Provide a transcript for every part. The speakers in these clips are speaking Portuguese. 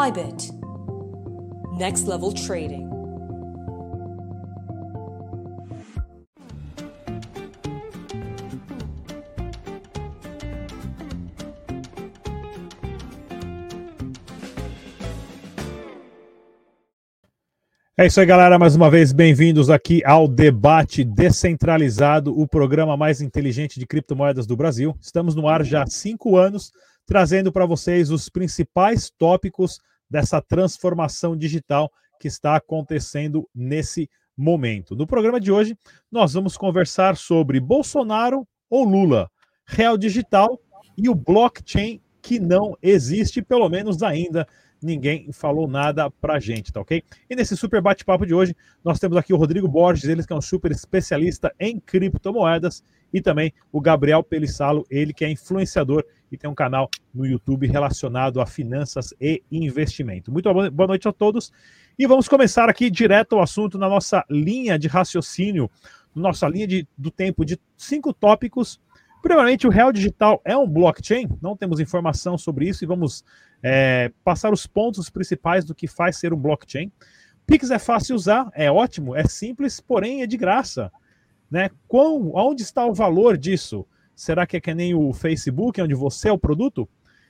Bybit. Next level trading. É isso aí, galera. Mais uma vez, bem-vindos aqui ao Debate Descentralizado, o programa mais inteligente de criptomoedas do Brasil. Estamos no ar já há cinco anos, trazendo para vocês os principais tópicos dessa transformação digital que está acontecendo nesse momento. No programa de hoje, nós vamos conversar sobre Bolsonaro ou Lula, real digital e o blockchain que não existe, pelo menos ainda ninguém falou nada pra gente, tá ok? E nesse super bate-papo de hoje, nós temos aqui o Rodrigo Borges, ele que é um super especialista em criptomoedas, e também o Gabriel Pelissalo, ele que é influenciador e tem um canal no YouTube relacionado a finanças e investimento. Muito boa noite a todos. E vamos começar aqui direto ao assunto na nossa linha de raciocínio, nossa linha de, do tempo de cinco tópicos. Primeiramente, o real digital é um blockchain? Não temos informação sobre isso e vamos é, passar os pontos principais do que faz ser um blockchain. Pix é fácil usar, é ótimo, é simples, porém é de graça. Né? Onde está o valor disso? Será que é que nem o Facebook, onde você é o produto?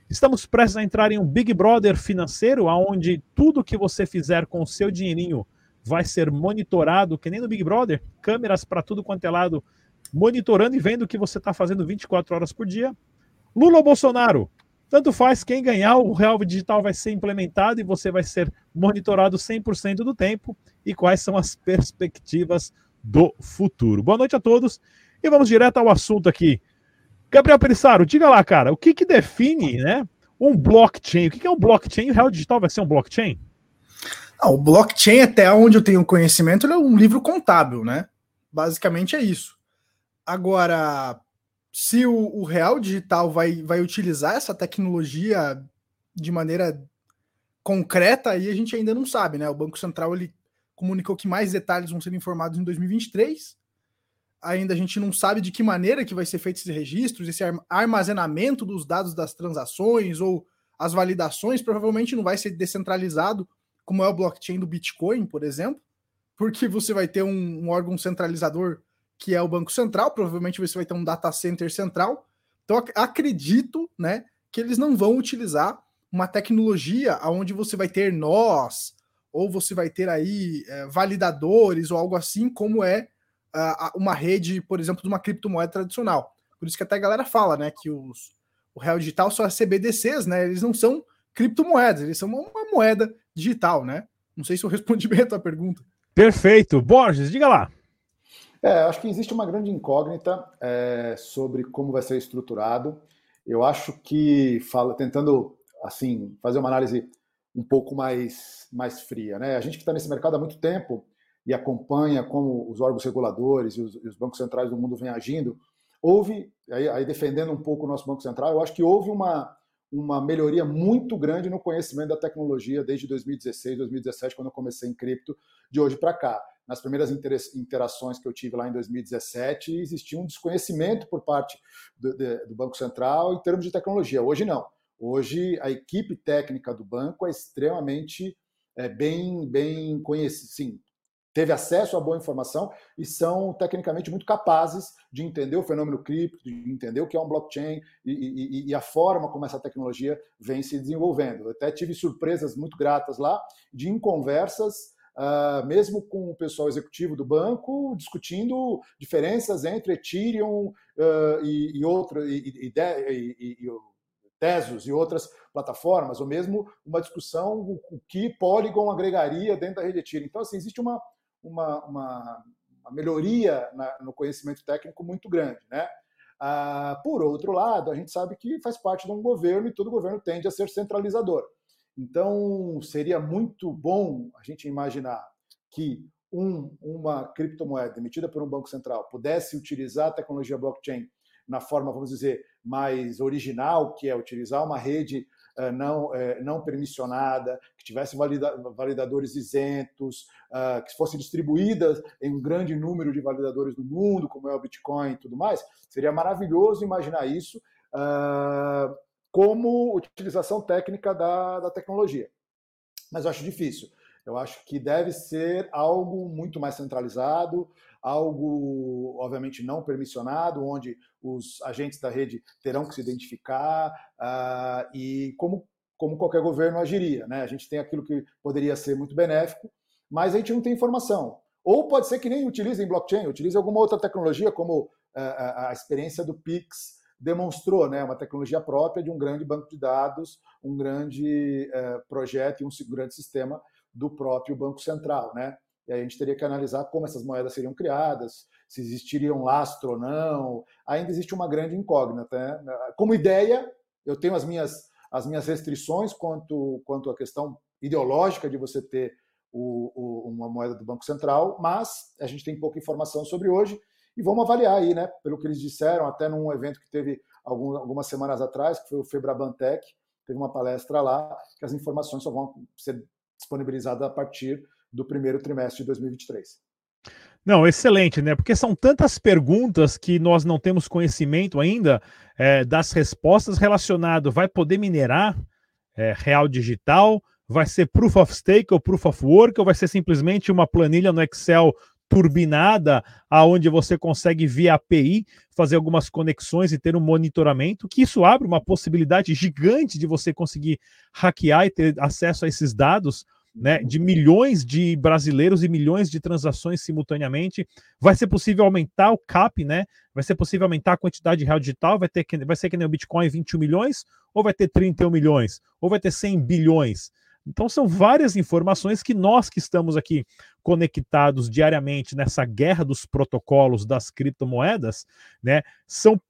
Estamos prestes a entrar em um Big Brother financeiro, onde tudo que você fizer com o seu dinheirinho vai ser monitorado, que nem no Big Brother, câmeras para tudo quanto é lado, monitorando e vendo o que você está fazendo 24 horas por dia. Lula ou Bolsonaro? Tanto faz quem ganhar, o real digital vai ser implementado e você vai ser monitorado 100% do tempo. E quais são as perspectivas do futuro? Boa noite a todos e vamos direto ao assunto aqui. Gabriel Perissaro, diga lá, cara, o que, que define né, um blockchain? O que, que é um blockchain? O real digital vai ser um blockchain? Ah, o blockchain, até onde eu tenho conhecimento, é um livro contábil, né? Basicamente é isso. Agora, se o, o, real digital vai, vai utilizar essa tecnologia de maneira concreta, aí a gente ainda não sabe, né? O Banco Central ele comunicou que mais detalhes vão ser informados em 2023. Ainda a gente não sabe de que maneira que vai ser feito esses registros, esse armazenamento dos dados das transações ou as validações provavelmente não vai ser descentralizado, como é o blockchain do Bitcoin, por exemplo, porque você vai ter um, um órgão centralizador que é o Banco Central, provavelmente você vai ter um data center central. Então acredito, né, que eles não vão utilizar uma tecnologia onde você vai ter nós ou você vai ter aí é, validadores ou algo assim, como é uh, uma rede, por exemplo, de uma criptomoeda tradicional. Por isso que até a galera fala, né, que os, o real digital são as CBDCs, né? Eles não são criptomoedas, eles são uma moeda digital, né? Não sei se eu respondi bem a tua pergunta. Perfeito. Borges, diga lá. É, acho que existe uma grande incógnita é, sobre como vai ser estruturado. Eu acho que, fala, tentando assim fazer uma análise um pouco mais, mais fria, né? A gente que está nesse mercado há muito tempo e acompanha como os órgãos reguladores e os, e os bancos centrais do mundo vêm agindo, houve, aí, aí, defendendo um pouco o nosso Banco Central, eu acho que houve uma, uma melhoria muito grande no conhecimento da tecnologia desde 2016, 2017, quando eu comecei em cripto, de hoje para cá nas primeiras interações que eu tive lá em 2017, existia um desconhecimento por parte do, do, Banco Central em termos de tecnologia. Hoje não. Hoje a equipe técnica do banco é extremamente é, bem, bem conhecida, sim, teve acesso a boa informação e são tecnicamente muito capazes de entender o fenômeno cripto, de entender o que é um blockchain e, e, e, a forma como essa tecnologia vem se desenvolvendo. Eu até tive surpresas muito gratas lá de em conversas uh, mesmo com o pessoal executivo do banco, discutindo diferenças entre Ethereum uh, e, e, outra, e, Tesos e outras plataformas, ou mesmo uma discussão o que Polygon agregaria dentro da rede Ethereum. Então, assim, existe uma, uma, uma, uma melhoria na, no conhecimento técnico muito grande, né? Ah, por outro lado, a gente sabe que faz parte de um governo e todo governo tende a ser centralizador. Então, seria muito bom a gente imaginar que um, uma criptomoeda emitida por um banco central pudesse utilizar a tecnologia blockchain na forma, vamos dizer, mais original, que é utilizar uma rede uh, não, uh, não permissionada, que tivesse valida validadores isentos, uh, que fosse distribuída em um grande número de validadores do mundo, como é o Bitcoin e tudo mais, seria maravilhoso imaginar isso como utilização técnica da, da tecnologia. Mas eu acho difícil. Eu acho que deve ser algo muito mais centralizado, algo, obviamente, não permissionado, onde os agentes da rede terão que se identificar uh, e como, como qualquer governo agiria. Né? A gente tem aquilo que poderia ser muito benéfico, mas a gente não tem informação. Ou pode ser que nem utilizem blockchain, utilize alguma outra tecnologia, como uh, a experiência do Pix demonstrou, né? uma tecnologia própria de um grande banco de dados, um grande uh, projeto e um grande sistema do próprio Banco Central. Né? E aí a gente teria que analisar como essas moedas seriam criadas, se existiria um lastro ou não. Ainda existe uma grande incógnita. Né? Como ideia, eu tenho as minhas, as minhas restrições quanto, quanto à questão ideológica de você ter o, o, uma moeda do Banco Central, mas a gente tem pouca informação sobre hoje e vamos avaliar aí, né? Pelo que eles disseram, até num evento que teve algum, algumas semanas atrás, que foi o Febrabantec, teve uma palestra lá, que as informações só vão ser disponibilizadas a partir do primeiro trimestre de 2023. Não, excelente, né? Porque são tantas perguntas que nós não temos conhecimento ainda é, das respostas relacionado. Vai poder minerar é, real digital? Vai ser proof of stake ou proof of work? Ou vai ser simplesmente uma planilha no Excel turbinada, aonde você consegue via API fazer algumas conexões e ter um monitoramento, que isso abre uma possibilidade gigante de você conseguir hackear e ter acesso a esses dados né, de milhões de brasileiros e milhões de transações simultaneamente. Vai ser possível aumentar o CAP, né? Vai ser possível aumentar a quantidade de real digital, vai ter vai ser que nem o Bitcoin 21 milhões, ou vai ter 31 milhões, ou vai ter 100 bilhões. Então são várias informações que nós que estamos aqui conectados diariamente nessa guerra dos protocolos das criptomoedas, né, são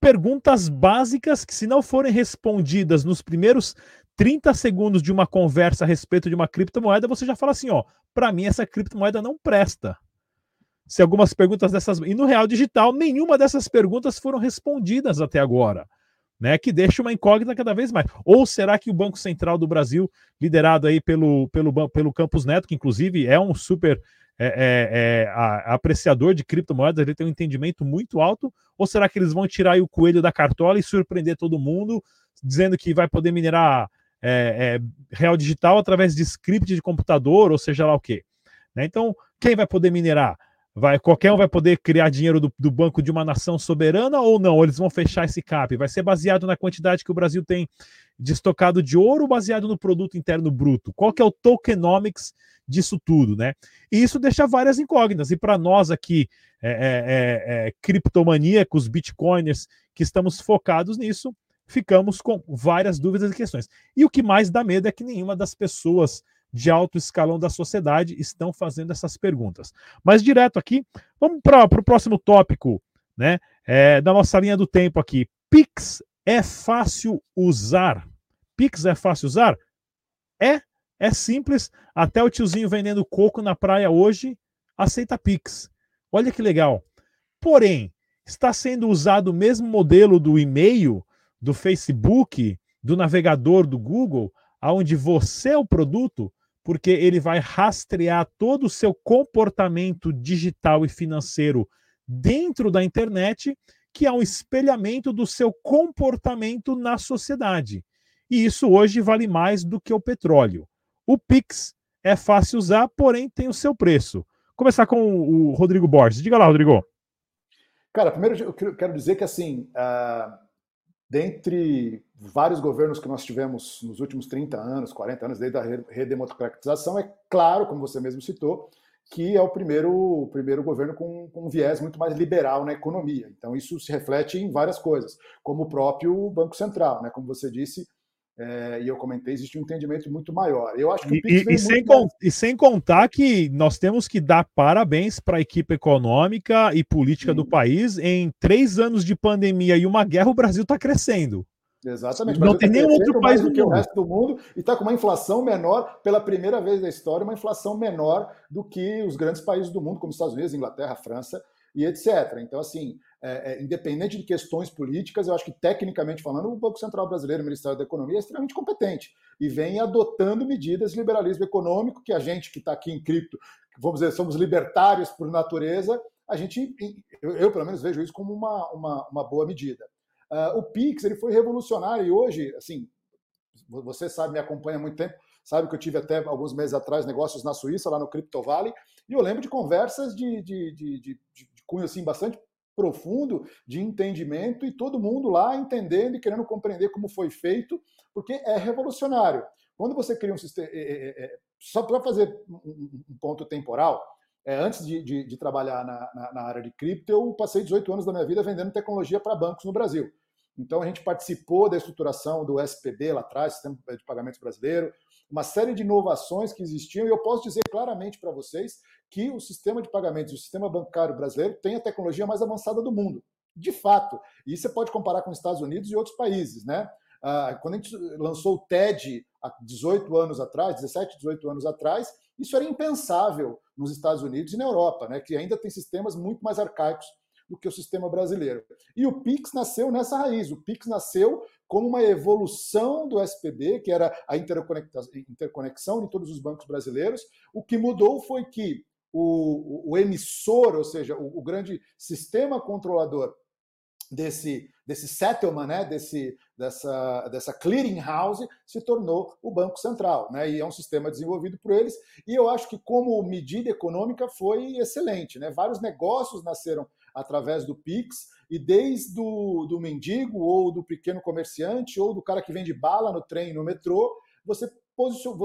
perguntas básicas que se não forem respondidas nos primeiros 30 segundos de uma conversa a respeito de uma criptomoeda, você já fala assim, ó, para mim essa criptomoeda não presta. Se algumas perguntas dessas e no real digital nenhuma dessas perguntas foram respondidas até agora, né? Que deixa uma incógnita cada vez mais. Ou será que o Banco Central do Brasil, liderado aí pelo pelo pelo Campos Neto, que inclusive é um super é, é, é, a, apreciador de criptomoedas, ele tem um entendimento muito alto, ou será que eles vão tirar o coelho da cartola e surpreender todo mundo, dizendo que vai poder minerar é, é, real digital através de script de computador, ou seja lá o quê. Né? Então, quem vai poder minerar? Vai, qualquer um vai poder criar dinheiro do, do, banco de uma nação soberana ou não? Eles vão fechar esse cap? Vai ser baseado na quantidade que o Brasil tem de estocado de ouro ou baseado no produto interno bruto? Qual que é o tokenomics disso tudo, né? E isso deixa várias incógnitas. E para nós aqui, é, é, é, é, criptomaníacos, bitcoiners, que estamos focados nisso, ficamos com várias dúvidas e questões. E o que mais dá medo é que nenhuma das pessoas de alto escalão da sociedade estão fazendo essas perguntas. Mas direto aqui, vamos para o próximo tópico, né? É, da nossa linha do tempo aqui. Pix é fácil usar? Pix é fácil usar? É, é simples. Até o tiozinho vendendo coco na praia hoje aceita Pix. Olha que legal. Porém, está sendo usado o mesmo modelo do e-mail do Facebook, do navegador do Google, aonde você é o produto, porque ele vai rastrear todo o seu comportamento digital e financeiro dentro da internet, que é um espelhamento do seu comportamento na sociedade. E isso hoje vale mais do que o petróleo. O Pix é fácil usar, porém tem o seu preço. Começar com o Rodrigo Borges. Diga lá, Rodrigo. Cara, primeiro eu quero dizer que assim, uh dentre vários governos que nós tivemos nos últimos 30 anos, 40 anos, desde a redemocratização, é claro, como você mesmo citou, que é o primeiro, o primeiro governo com, com um viés muito mais liberal na economia. Então, isso se reflete em várias coisas, como o próprio Banco Central, né? como você disse, é, e eu comentei, existe um entendimento muito maior. Eu acho que e, e, sem e, sem contar que nós temos que dar parabéns para a equipe econômica e política Sim. do país. Em três anos de pandemia e uma guerra, o Brasil está crescendo. Exatamente. Não tem tá nenhum outro país do que o resto do mundo e está com uma inflação menor, pela primeira vez na história, uma inflação menor do que os grandes países do mundo, como Estados Unidos, Inglaterra, França e etc. Então, assim, é, é, independente de questões políticas, eu acho que, tecnicamente falando, o Banco Central Brasileiro, o Ministério da Economia, é extremamente competente e vem adotando medidas de liberalismo econômico que a gente que está aqui em cripto, vamos dizer, somos libertários por natureza, a gente, eu, eu pelo menos vejo isso como uma, uma, uma boa medida. Uh, o Pix ele foi revolucionário e hoje, assim, você sabe, me acompanha há muito tempo, sabe que eu tive até alguns meses atrás negócios na Suíça, lá no Crypto Valley, e eu lembro de conversas de, de, de, de, de cunho assim, bastante profundo de entendimento e todo mundo lá entendendo e querendo compreender como foi feito, porque é revolucionário. Quando você cria um sistema. É, é, é, só para fazer um, ponto temporal, é, antes de, de, de trabalhar na, na, na, área de cripto, eu passei 18 anos da minha vida vendendo tecnologia para bancos no Brasil. Então a gente participou da estruturação do SPB lá atrás, Sistema de Pagamentos Brasileiro, uma série de inovações que existiam, e eu posso dizer claramente para vocês que o sistema de pagamentos, o sistema bancário brasileiro tem a tecnologia mais avançada do mundo. De fato. E você pode comparar com os Estados Unidos e outros países, né? Ah, quando a gente lançou o TED há 18 anos atrás, 17, 18 anos atrás, isso era impensável nos Estados Unidos e na Europa, né, que ainda tem sistemas muito mais arcaicos do que o sistema brasileiro. E o Pix nasceu nessa raiz. O Pix nasceu como uma evolução do SPB, que era a interconexão de todos os bancos brasileiros. O que mudou foi que o, o emissor, ou seja, o, o grande sistema controlador desse, desse settlement, né, desse, dessa, dessa clearing house, se tornou o Banco Central. Né, e é um sistema desenvolvido por eles. E eu acho que, como medida econômica, foi excelente. Né, vários negócios nasceram através do Pix, e desde o do mendigo, ou do pequeno comerciante, ou do cara que vende bala no trem, no metrô, você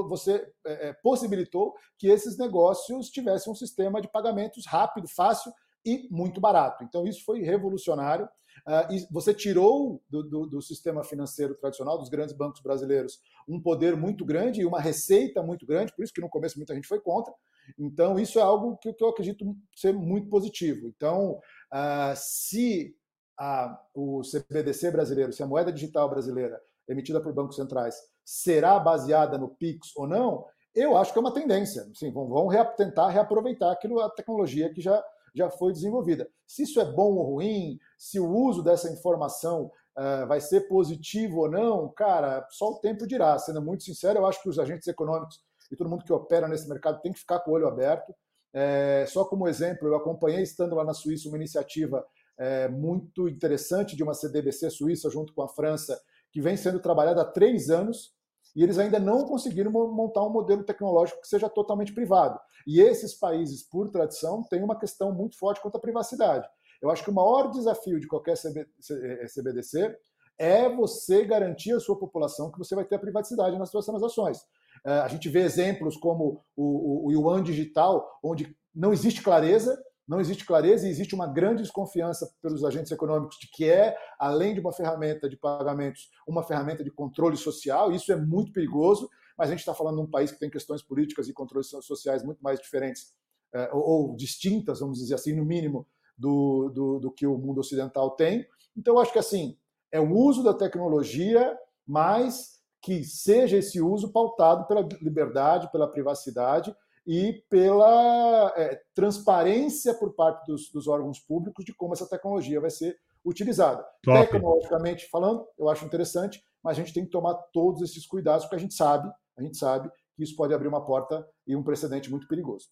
você é, possibilitou que esses negócios tivessem um sistema de pagamentos rápido, fácil e muito barato. Então, isso foi revolucionário. Uh, e você tirou do, do, do, sistema financeiro tradicional, dos grandes bancos brasileiros, um poder muito grande e uma receita muito grande, por isso que no começo muita gente foi contra. Então, isso é algo que, que eu acredito ser muito positivo. Então, uh, se a, o CBDC brasileiro, se a moeda digital brasileira emitida por bancos centrais será baseada no Pix ou não, eu acho que é uma tendência. Sim, vão, vão tentar reaproveitar aquilo, a tecnologia que já já foi desenvolvida. Se isso é bom ou ruim, se o uso dessa informação uh, vai ser positivo ou não, cara, só o tempo dirá. Sendo muito sincero, eu acho que os agentes econômicos e todo mundo que opera nesse mercado tem que ficar com o olho aberto. É, só como exemplo, eu acompanhei, estando lá na Suíça, uma iniciativa é, muito interessante de uma CDBC suíça junto com a França, que vem sendo trabalhada há três anos e eles ainda não conseguiram montar um modelo tecnológico que seja totalmente privado. E esses países, por tradição, têm uma questão muito forte quanto à privacidade. Eu acho que o maior desafio de qualquer CBDC é você garantir à sua população que você vai ter a privacidade nas suas transações. É, a gente vê exemplos como o, Yuan digital, onde não existe clareza, não existe clareza e existe uma grande desconfiança pelos agentes econômicos de que é, além de uma ferramenta de pagamentos, uma ferramenta de controle social. Isso é muito perigoso, mas a gente está falando de um país que tem questões políticas e controles sociais muito mais diferentes é, ou, distintas, vamos dizer assim, no mínimo, do, do, do que o mundo ocidental tem. Então, acho que assim é o uso da tecnologia, mas que seja esse uso pautado pela liberdade, pela privacidade e pela é, transparência por parte dos, dos, órgãos públicos de como essa tecnologia vai ser utilizada. Top. Tecnologicamente falando, eu acho interessante, mas a gente tem que tomar todos esses cuidados, porque a gente sabe, a gente sabe que isso pode abrir uma porta e um precedente muito perigoso.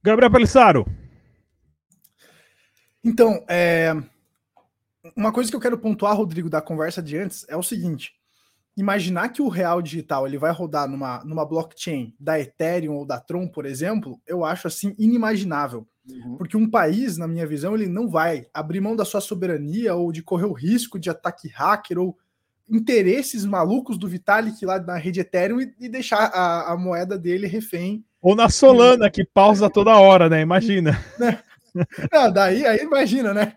Gabriel Pelissaro. Então, é... uma coisa que eu quero pontuar, Rodrigo, da conversa de antes é o seguinte: imaginar que o real digital ele vai rodar numa, numa blockchain da Ethereum ou da Tron, por exemplo, eu acho assim inimaginável. Uhum. Porque um país, na minha visão, ele não vai abrir mão da sua soberania ou de correr o risco de ataque hacker ou interesses malucos do Vitalik lá na rede Ethereum e, e deixar a, a, moeda dele refém. Ou na Solana, que pausa toda hora, né? Imagina. Não, daí aí imagina, né?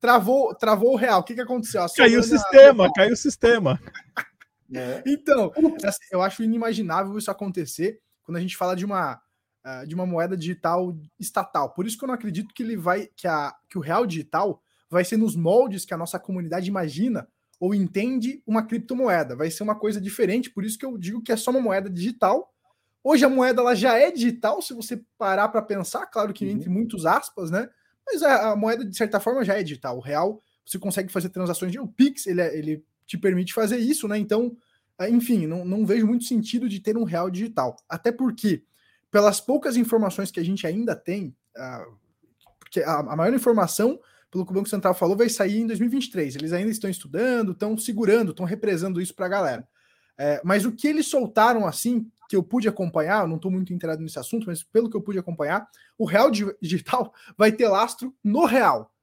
Travou, travou o real. O que, que aconteceu? Caiu o sistema, caiu o sistema. É. Então, assim, eu acho inimaginável isso acontecer quando a gente fala de uma, uh, de uma moeda digital estatal. Por isso que eu não acredito que ele vai, que, a, que o real digital vai ser nos moldes que a nossa comunidade imagina ou entende uma criptomoeda. Vai ser uma coisa diferente, por isso que eu digo que é só uma moeda digital. Hoje a moeda ela já é digital, se você parar para pensar, claro que uhum. entre muitos aspas, né? Mas a, a, moeda, de certa forma, já é digital. O real, você consegue fazer transações. O Pix, ele, é, ele te permite fazer isso, né? Então, é, enfim, não, não vejo muito sentido de ter um real digital. Até porque, pelas poucas informações que a gente ainda tem, uh, porque a, a maior informação, pelo que o Banco Central falou, vai sair em 2023. Eles ainda estão estudando, estão segurando, estão represando isso para a galera. É, mas o que eles soltaram assim, que eu pude acompanhar, não estou muito inteirado nesse assunto, mas pelo que eu pude acompanhar, o real digital vai ter lastro no real.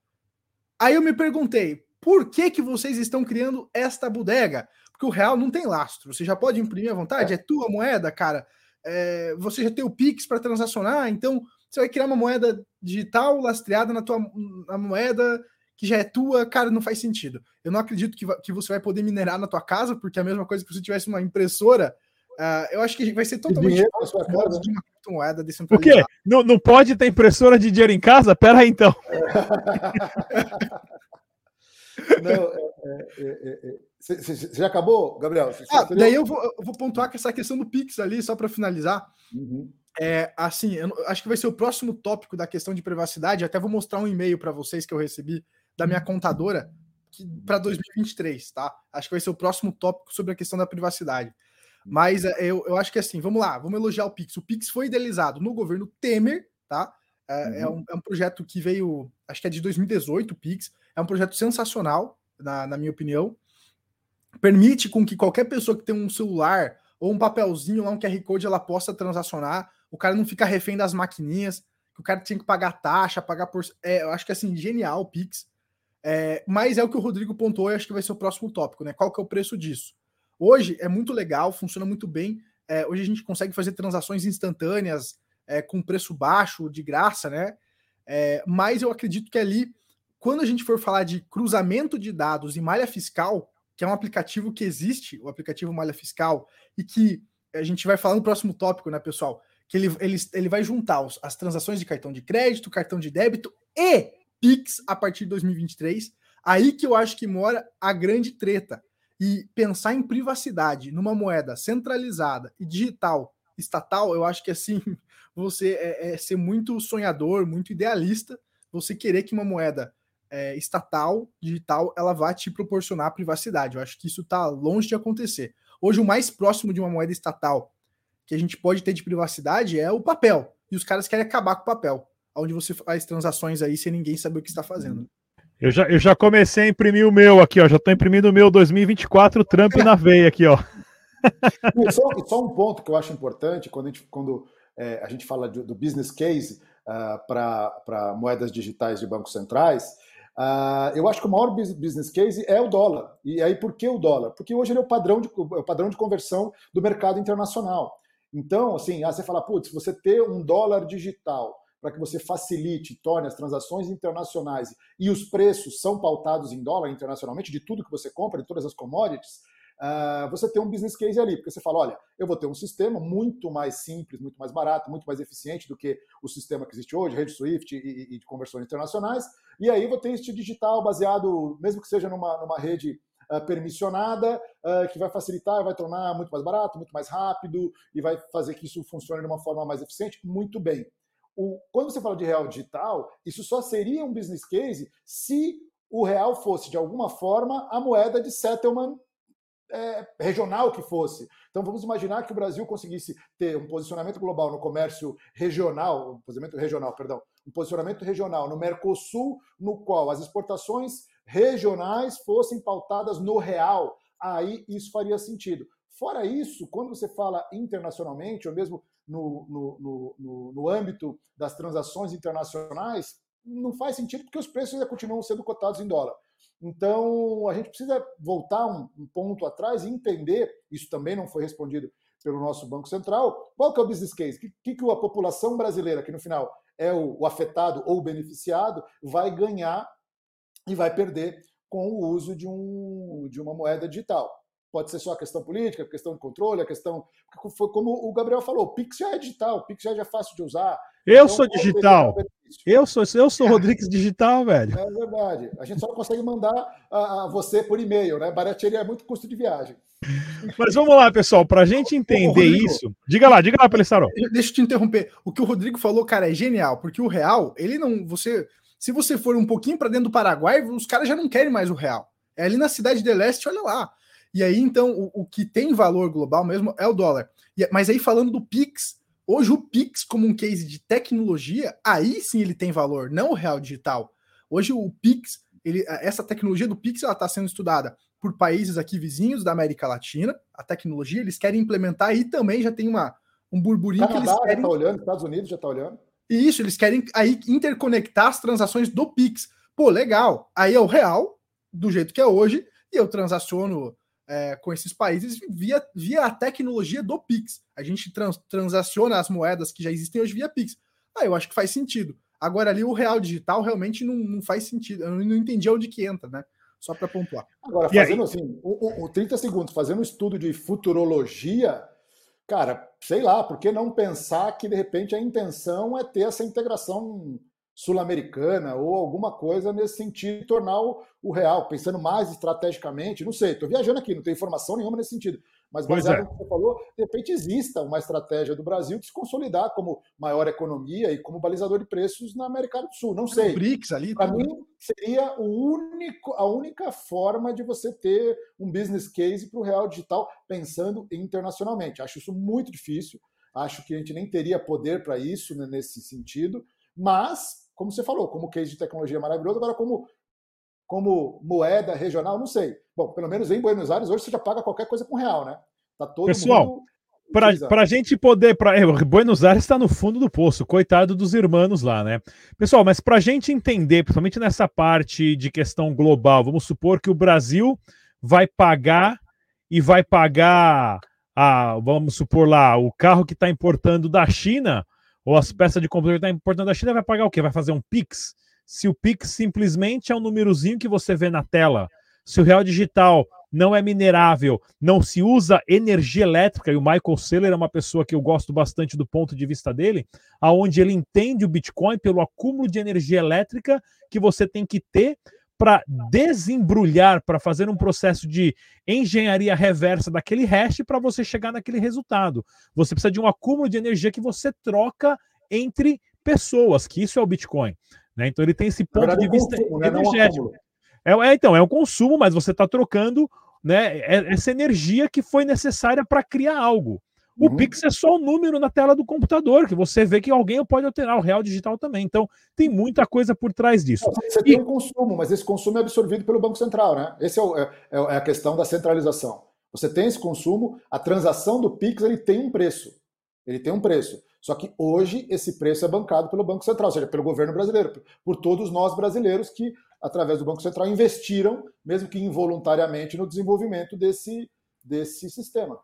Aí eu me perguntei, por que que vocês estão criando esta bodega? Porque o real não tem lastro, você já pode imprimir à vontade, é, é tua moeda, cara. É, você já tem o Pix para transacionar, então você vai criar uma moeda digital lastreada na tua na moeda que já é tua, cara, não faz sentido. Eu não acredito que, que você vai poder minerar na tua casa, porque é a mesma coisa que se você tivesse uma impressora. Uh, eu acho que vai ser totalmente na sua casa. de uma criptomoeda descentralizada. O quê? Não, não pode ter impressora de dinheiro em casa? Pera aí, então. não, é, você é, é, é já acabou, Gabriel? Ah, daí eu vou, eu vou pontuar com essa questão do Pix ali, só para finalizar. Uhum. É, assim, eu acho que vai ser o próximo tópico da questão de privacidade. Até vou mostrar um e-mail para vocês que eu recebi da minha contadora para 2023, tá? Acho que vai ser o próximo tópico sobre a questão da privacidade. Mas é, eu, eu acho que assim, vamos lá, vamos elogiar o Pix. O Pix foi idealizado no governo Temer, tá? É, é uhum. é, um, é um, projeto que veio, acho que é de 2018, o Pix. É um projeto sensacional, na, na minha opinião. Permite com que qualquer pessoa que tem um celular ou um papelzinho lá, um QR Code, ela possa transacionar. O cara não fica refém das maquininhas, que o cara tinha que pagar taxa, pagar por. É, eu acho que assim, genial o Pix. É, mas é o que o Rodrigo pontuou e acho que vai ser o próximo tópico, né? Qual que é o preço disso? Hoje é muito legal, funciona muito bem. É, hoje a gente consegue fazer transações instantâneas é, com preço baixo, de graça, né? É, mas eu acredito que ali, quando a gente for falar de cruzamento de dados e malha fiscal, que é um aplicativo que existe, o aplicativo Malha Fiscal, e que a gente vai falar no próximo tópico, né, pessoal? Que ele, ele, ele vai juntar os, as transações de cartão de crédito, cartão de débito e Pix a partir de 2023. Aí que eu acho que mora a grande treta. E pensar em privacidade numa moeda centralizada e digital, estatal, eu acho que assim, você é, é ser muito sonhador, muito idealista, você querer que uma moeda é, estatal, digital, ela vai te proporcionar privacidade. Eu acho que isso está longe de acontecer. Hoje, o mais próximo de uma moeda estatal que a gente pode ter de privacidade é o papel. E os caras querem acabar com o papel onde você faz transações aí sem ninguém saber o que está fazendo. Eu já, eu já comecei a imprimir o meu aqui, ó. Já estou imprimindo o meu 2024 Trump na veia aqui, ó. só, só, um ponto que eu acho importante quando a gente, quando, é, a gente fala do, do business case uh, para moedas digitais de bancos centrais. Uh, eu acho que o maior business case é o dólar. E aí, por que o dólar? Porque hoje ele é o padrão de, é o padrão de conversão do mercado internacional. Então, assim, ah, você fala, putz, você ter um dólar digital para que você facilite, torne as transações internacionais e os preços são pautados em dólar internacionalmente, de tudo que você compra, de todas as commodities, uh, você tem um business case ali, porque você fala, olha, eu vou ter um sistema muito mais simples, muito mais barato, muito mais eficiente do que o sistema que existe hoje, rede Swift e, e de conversões internacionais, e aí vou ter este digital baseado, mesmo que seja numa, numa rede Uh, permissionada, uh, que vai facilitar, vai tornar muito mais barato, muito mais rápido e vai fazer que isso funcione de uma forma mais eficiente. Muito bem o, quando você fala de real digital, isso só seria um business case se o real fosse, de alguma forma, a moeda de settlement é, regional que fosse. Então vamos imaginar que o Brasil conseguisse ter um posicionamento global no comércio regional, um posicionamento regional, perdão, um posicionamento regional no Mercosul, no qual as exportações regionais fossem pautadas no real. Aí isso faria sentido. Fora isso, quando você fala internacionalmente, ou mesmo no, no, no, no, âmbito das transações internacionais, não faz sentido porque os preços ainda continuam sendo cotados em dólar. Então, a gente precisa voltar um, um ponto atrás e entender, isso também não foi respondido pelo nosso Banco Central, qual que é o business case? O que, que a população brasileira, que no final é o, o afetado ou o beneficiado, vai ganhar e vai perder com o uso de, um, de uma moeda digital. Pode ser só a questão política, a questão de controle, a questão. Foi como o Gabriel falou: o Pix já é digital, o Pix já é fácil de usar. Eu então, sou digital. Eu sou, eu sou Rodrigues digital, velho. É verdade. A gente só consegue mandar a, a você por e-mail, né? Barateria é muito custo de viagem. Mas vamos lá, pessoal, para a gente entender Rodrigo, isso. Diga lá, diga lá, Pelissaro. Deixa eu te interromper. O que o Rodrigo falou, cara, é genial, porque o real, ele não. Você Se você for um pouquinho para dentro do Paraguai, os caras já não querem mais o real. É ali na cidade de leste, olha lá. E aí, então, o, o que tem valor global mesmo é o dólar. E, mas aí, falando do Pix, hoje o Pix, como um case de tecnologia, aí sim ele tem valor, não o real digital. Hoje o Pix, ele, essa tecnologia do Pix, ela está sendo estudada por países aqui vizinhos da América Latina. A tecnologia, eles querem implementar aí também já tem uma, um burburinho Canadá que eles querem. já está olhando, Estados Unidos já está olhando. E isso, eles querem aí interconectar as transações do Pix. Pô, legal. Aí é o real, do jeito que é hoje, e eu transaciono é, com esses países via, via a tecnologia do Pix. A gente trans, transaciona as moedas que já existem hoje via Pix. Ah, eu acho que faz sentido. Agora ali o real digital realmente não, não faz sentido. Eu não entendi onde que entra, né? Só para pontuar. Agora, fazendo assim, o, o, 30 segundos, fazendo um estudo de futurologia, cara, sei lá, por que não pensar que de repente a intenção é ter essa integração sul-americana ou alguma coisa nesse sentido, tornar o, o, real, pensando mais estrategicamente, não sei, estou viajando aqui, não tenho informação nenhuma nesse sentido, mas baseado é. no que você falou, de repente exista uma estratégia do Brasil de se consolidar como maior economia e como balizador de preços na América do Sul, não sei. BRICS ali. Para mim, seria o único, a única forma de você ter um business case para o real digital pensando internacionalmente. Acho isso muito difícil, acho que a gente nem teria poder para isso né, nesse sentido, mas como você falou, como case de tecnologia maravilhoso, agora como, como moeda regional, não sei. Bom, pelo menos em Buenos Aires, hoje você já paga qualquer coisa com real, né? Tá todo Pessoal, para a gente poder. Pra, é, Buenos Aires está no fundo do poço, coitado dos irmãos lá, né? Pessoal, mas para a gente entender, principalmente nessa parte de questão global, vamos supor que o Brasil vai pagar e vai pagar, a, vamos supor lá, o carro que está importando da China ou as peças de computador que está importando da China, vai pagar o quê? Vai fazer um Pix? Se o Pix simplesmente é um númerozinho que você vê na tela, se o real digital não é minerável, não se usa energia elétrica, e o Michael Saylor é uma pessoa que eu gosto bastante do ponto de vista dele, aonde ele entende o Bitcoin pelo acúmulo de energia elétrica que você tem que ter para desembrulhar, para fazer um processo de engenharia reversa daquele hash para você chegar naquele resultado. Você precisa de um acúmulo de energia que você troca entre pessoas, que isso é o Bitcoin. Né? Então ele tem esse ponto verdade, de vista consumo, né? energético. É, é, então, é um consumo, mas você está trocando né, é, essa energia que foi necessária para criar algo. O uhum. Pix é só o um número na tela do computador, que você vê que alguém pode alterar, o real digital também. Então, tem muita coisa por trás disso. Você e... tem um consumo, mas esse consumo é absorvido pelo Banco Central, né? Essa é, é, é, é, a questão da centralização. Você tem esse consumo, a transação do Pix ele tem um preço. Ele tem um preço. Só que hoje esse preço é bancado pelo Banco Central, ou seja, pelo governo brasileiro, por todos nós brasileiros que, através do Banco Central, investiram, mesmo que involuntariamente, no desenvolvimento desse, desse sistema.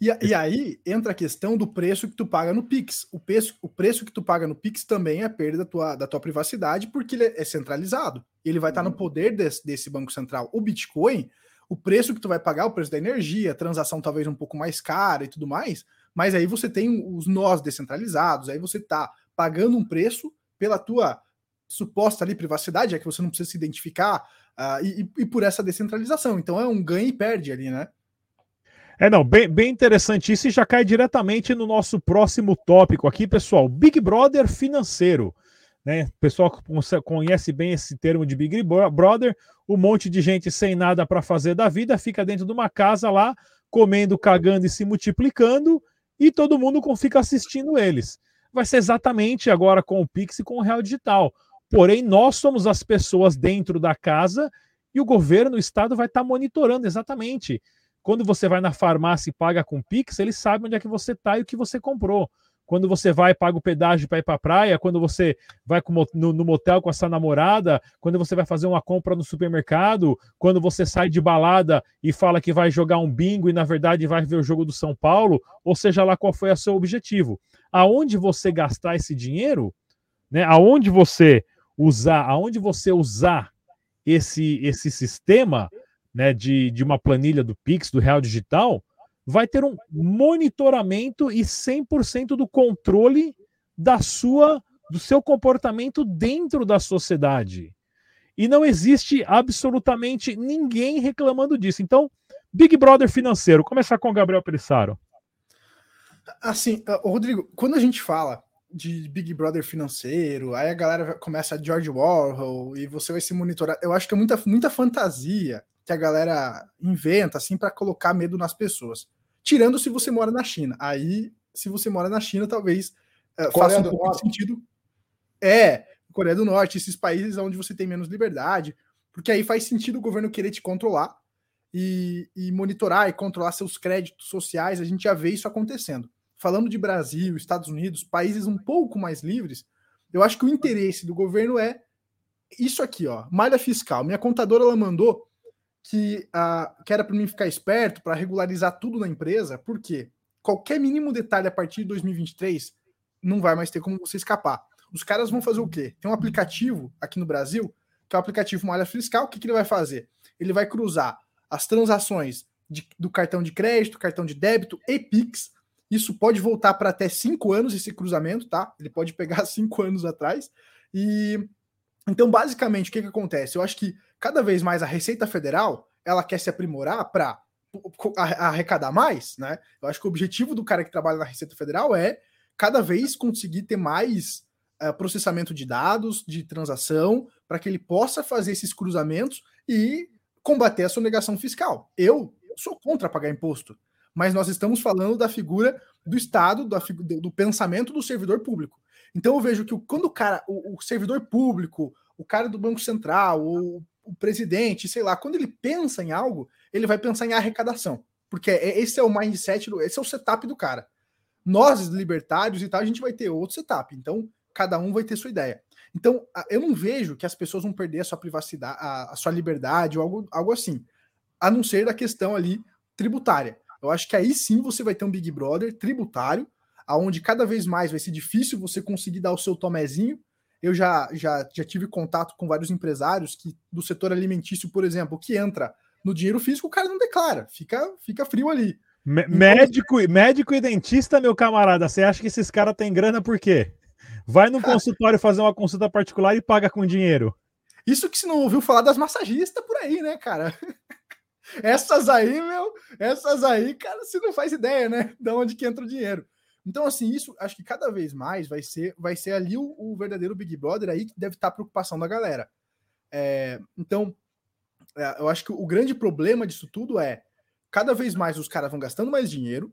E, e, aí entra a questão do preço que tu paga no Pix. O preço, o preço que tu paga no Pix também é perda da tua, da tua privacidade, porque ele é centralizado. Ele vai estar no uhum. poder desse, desse Banco Central. O Bitcoin, o preço que tu vai pagar, o preço da energia, transação talvez um pouco mais cara e tudo mais, mas aí você tem os nós descentralizados, aí você está pagando um preço pela tua suposta ali privacidade, é que você não precisa se identificar, uh, e, e por essa descentralização. Então é um ganho e perde ali, né? É, não, bem, bem interessante isso e já cai diretamente no nosso próximo tópico aqui, pessoal. Big Brother financeiro. Né? O pessoal conhece bem esse termo de Big Brother. Um monte de gente sem nada para fazer da vida fica dentro de uma casa lá, comendo, cagando e se multiplicando, e todo mundo fica assistindo eles. Vai ser exatamente agora com o Pix e com o Real Digital. Porém, nós somos as pessoas dentro da casa e o governo, o Estado vai estar tá monitorando exatamente quando você vai na farmácia e paga com Pix, eles sabem onde é que você está e o que você comprou. Quando você vai paga o pedágio para ir para a praia, quando você vai no, no, motel com a sua namorada, quando você vai fazer uma compra no supermercado, quando você sai de balada e fala que vai jogar um bingo e na verdade vai ver o jogo do São Paulo, ou seja lá qual foi o seu objetivo. Aonde você gastar esse dinheiro, né? Aonde você usar, aonde você usar esse esse sistema, né, de, de uma planilha do Pix, do Real Digital, vai ter um monitoramento e 100% do controle da sua do seu comportamento dentro da sociedade. E não existe absolutamente ninguém reclamando disso. Então, Big Brother financeiro, começar com o Gabriel Pelissaro. Assim, uh, Rodrigo, quando a gente fala de Big Brother financeiro, aí a galera começa a George Orwell e você vai se monitorar. Eu acho que é muita, muita fantasia que a galera inventa assim para colocar medo nas pessoas. Tirando se você mora na China. Aí, se você mora na China, talvez uh, faça um pouco de sentido. É, Coreia do Norte, esses países onde você tem menos liberdade, porque aí faz sentido o governo querer te controlar e, e monitorar e controlar seus créditos sociais. A gente já vê isso acontecendo. Falando de Brasil, Estados Unidos, países um pouco mais livres, eu acho que o interesse do governo é isso aqui, ó, malha fiscal. Minha contadora ela mandou que, que era para mim ficar esperto para regularizar tudo na empresa, porque qualquer mínimo detalhe a partir de 2023 não vai mais ter como você escapar. Os caras vão fazer o quê? Tem um aplicativo aqui no Brasil, que é o aplicativo Malha Fiscal. O que, que ele vai fazer? Ele vai cruzar as transações de, do cartão de crédito, cartão de débito e Pix. Isso pode voltar para até cinco anos esse cruzamento, tá? Ele pode pegar cinco anos atrás. E então, basicamente, o que, que acontece? Eu acho que cada vez mais a Receita Federal ela quer se aprimorar para arrecadar mais, né? Eu acho que o objetivo do cara que trabalha na Receita Federal é cada vez conseguir ter mais uh, processamento de dados, de transação, para que ele possa fazer esses cruzamentos e combater a sonegação fiscal. Eu sou contra pagar imposto, mas nós estamos falando da figura do Estado, do, do pensamento do servidor público. Então eu vejo que quando o cara, o, o servidor público, o cara do Banco Central, o presidente, sei lá, quando ele pensa em algo, ele vai pensar em arrecadação. Porque é, esse é o mindset, esse é o setup do cara. Nós, libertários e tal, a gente vai ter outro setup. Então, cada um vai ter sua ideia. Então, eu não vejo que as pessoas vão perder a sua privacidade, a, a sua liberdade ou algo, algo assim, a não ser da questão ali tributária. Eu acho que aí sim você vai ter um Big Brother tributário, aonde cada vez mais vai ser difícil você conseguir dar o seu tomezinho. Eu já, já, já tive contato com vários empresários que do setor alimentício, por exemplo, que entra no dinheiro físico, o cara não declara, fica, fica frio ali. Então, médico, médico e dentista, meu camarada, você acha que esses caras têm grana por quê? Vai no consultório fazer uma consulta particular e paga com dinheiro. Isso que você não ouviu falar das massagistas por aí, né, cara? Essas aí, meu, essas aí, cara, você não faz ideia, né? De onde que entra o dinheiro. Então, assim, isso acho que cada vez mais vai ser, vai ser ali o, o verdadeiro Big Brother aí que deve estar a preocupação da galera. É, então, é, eu acho que o grande problema disso tudo é cada vez mais os caras vão gastando mais dinheiro,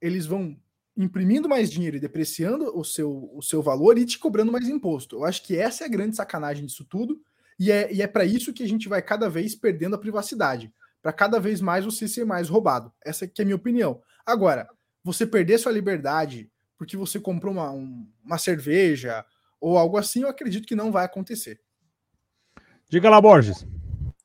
eles vão imprimindo mais dinheiro e depreciando o seu, o seu valor e te cobrando mais imposto. Eu acho que essa é a grande sacanagem disso tudo, e é, e é para isso que a gente vai cada vez perdendo a privacidade, para cada vez mais você ser mais roubado. Essa que é a minha opinião. Agora, você perder sua liberdade porque você comprou uma, um, uma cerveja ou algo assim, eu acredito que não vai acontecer. Diga lá, Borges.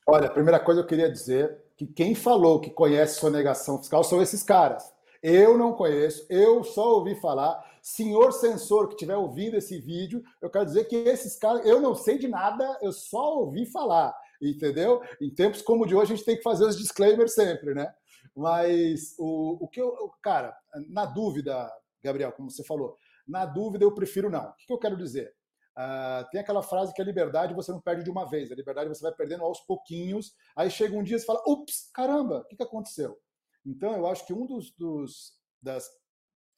Olha, a primeira coisa eu queria dizer que quem falou que conhece sonegação fiscal são esses caras. Eu não conheço, eu só ouvi falar. Senhor censor que estiver ouvindo esse vídeo, eu quero dizer que esses caras, eu não sei de nada, eu só ouvi falar, entendeu? Em tempos como o de hoje, a gente tem que fazer os disclaimers sempre, né? Mas o, o que eu, cara, na dúvida, Gabriel, como você falou, na dúvida eu prefiro não. O que eu quero dizer? Uh, tem aquela frase que a liberdade você não perde de uma vez, a liberdade você vai perdendo aos pouquinhos. Aí chega um dia e fala: ups, caramba, o que, que aconteceu? Então, eu acho que um dos, dos, das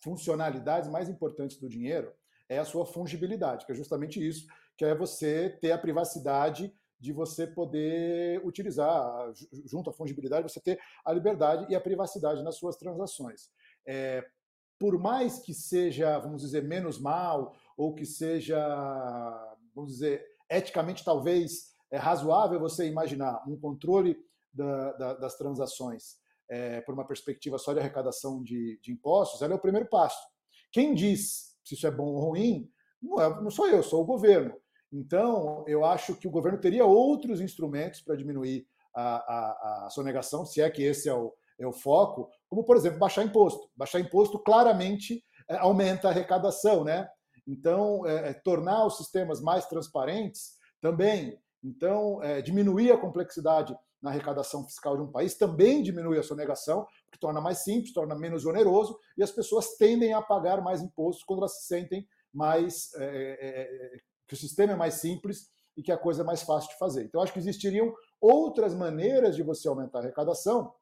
funcionalidades mais importantes do dinheiro é a sua fungibilidade, que é justamente isso, que é você ter a privacidade de você poder utilizar, junto à fungibilidade, você ter a liberdade e a privacidade nas suas transações. É, por mais que seja, vamos dizer, menos mal, ou que seja, vamos dizer, eticamente talvez é razoável você imaginar um controle da, da, das transações é, por uma perspectiva só de arrecadação de, de impostos, ela é o primeiro passo. Quem diz se isso é bom ou ruim, não, é, não sou eu, sou o governo. Então, eu acho que o governo teria outros instrumentos para diminuir a, a, a, sonegação, se é que esse é o, é o foco, como, por exemplo, baixar imposto. Baixar imposto claramente é, aumenta a arrecadação, né? Então, é, é tornar os sistemas mais transparentes também. Então, é, diminuir a complexidade na arrecadação fiscal de um país, também diminui a sonegação, porque torna mais simples, torna menos oneroso, e as pessoas tendem a pagar mais impostos quando elas se sentem mais. É, é, que o sistema é mais simples e que a coisa é mais fácil de fazer. Então, acho que existiriam outras maneiras de você aumentar a arrecadação,